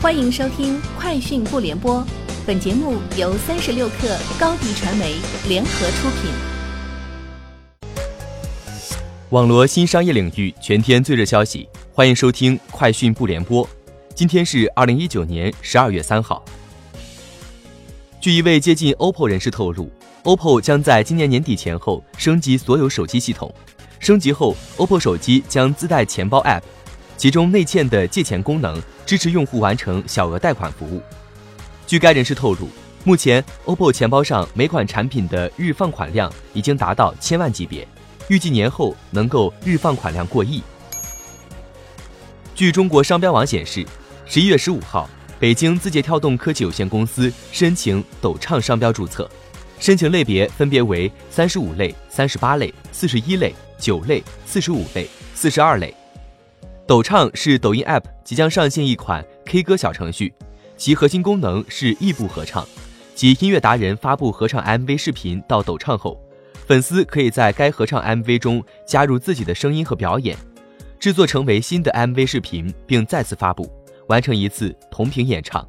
欢迎收听《快讯不联播》，本节目由三十六克高低传媒联合出品。网罗新商业领域全天最热消息，欢迎收听《快讯不联播》。今天是二零一九年十二月三号。据一位接近 OPPO 人士透露，OPPO 将在今年年底前后升级所有手机系统。升级后，OPPO 手机将自带钱包 App，其中内嵌的借钱功能。支持用户完成小额贷款服务。据该人士透露，目前 OPPO 钱包上每款产品的日放款量已经达到千万级别，预计年后能够日放款量过亿。据中国商标网显示，十一月十五号，北京字节跳动科技有限公司申请抖畅商标注册，申请类别分别为三十五类、三十八类、四十一类、九类、四十五类、四十二类。抖唱是抖音 App 即将上线一款 K 歌小程序，其核心功能是异步合唱，即音乐达人发布合唱 MV 视频到抖唱后，粉丝可以在该合唱 MV 中加入自己的声音和表演，制作成为新的 MV 视频，并再次发布，完成一次同屏演唱。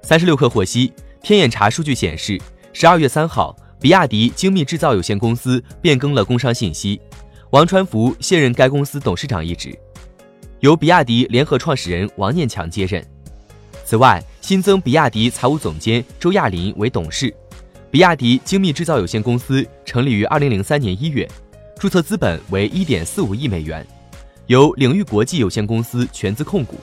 三十六氪获悉，天眼查数据显示，十二月三号，比亚迪精密制造有限公司变更了工商信息。王传福卸任该公司董事长一职，由比亚迪联合创始人王念强接任。此外，新增比亚迪财务总监周亚林为董事。比亚迪精密制造有限公司成立于二零零三年一月，注册资本为一点四五亿美元，由领域国际有限公司全资控股，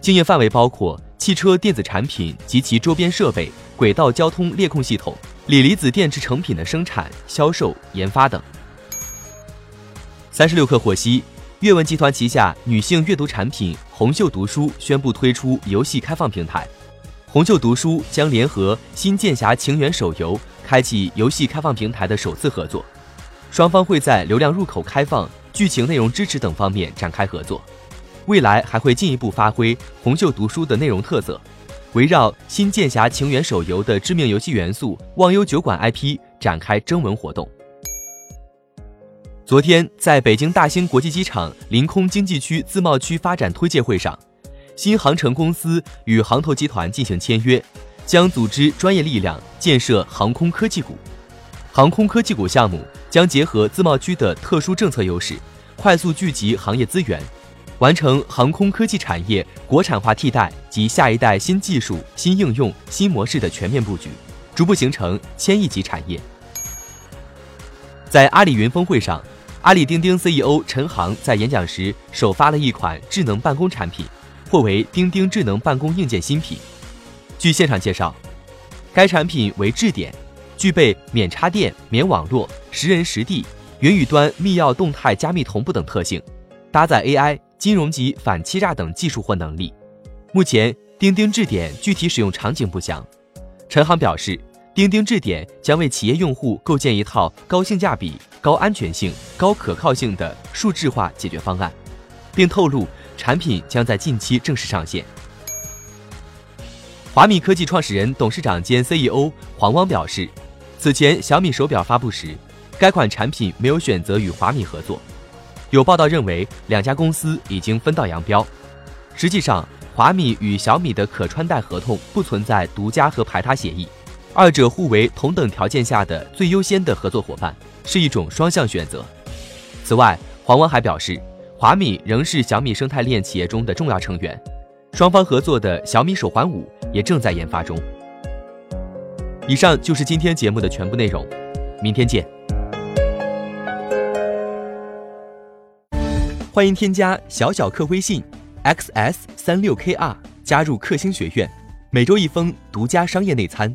经营范围包括汽车电子产品及其周边设备、轨道交通列控系统、锂离子电池成品的生产、销售、研发等。三十六氪获悉，阅文集团旗下女性阅读产品红袖读书宣布推出游戏开放平台。红袖读书将联合《新剑侠情缘》手游，开启游戏开放平台的首次合作。双方会在流量入口开放、剧情内容支持等方面展开合作。未来还会进一步发挥红袖读书的内容特色，围绕《新剑侠情缘》手游的知名游戏元素“忘忧酒馆 ”IP 展开征文活动。昨天，在北京大兴国际机场临空经济区自贸区发展推介会上，新航程公司与航投集团进行签约，将组织专业力量建设航空科技股。航空科技股项目将结合自贸区的特殊政策优势，快速聚集行业资源，完成航空科技产业国产化替代及下一代新技术、新应用、新模式的全面布局，逐步形成千亿级产业。在阿里云峰会上。阿里钉钉 CEO 陈航在演讲时首发了一款智能办公产品，或为钉钉智能办公硬件新品。据现场介绍，该产品为智点，具备免插电、免网络、识人识地、云与端密钥动态加密同步等特性，搭载 AI、金融级反欺诈等技术或能力。目前，钉钉智点具体使用场景不详。陈航表示。钉钉智点将为企业用户构建一套高性价比、高安全性、高可靠性的数字化解决方案，并透露产品将在近期正式上线。华米科技创始人、董事长兼 CEO 黄汪表示，此前小米手表发布时，该款产品没有选择与华米合作。有报道认为两家公司已经分道扬镳。实际上，华米与小米的可穿戴合同不存在独家和排他协议。二者互为同等条件下的最优先的合作伙伴，是一种双向选择。此外，黄汪还表示，华米仍是小米生态链企业中的重要成员，双方合作的小米手环五也正在研发中。以上就是今天节目的全部内容，明天见。欢迎添加小小客微信 xs 三六 kr 加入克星学院，每周一封独家商业内参。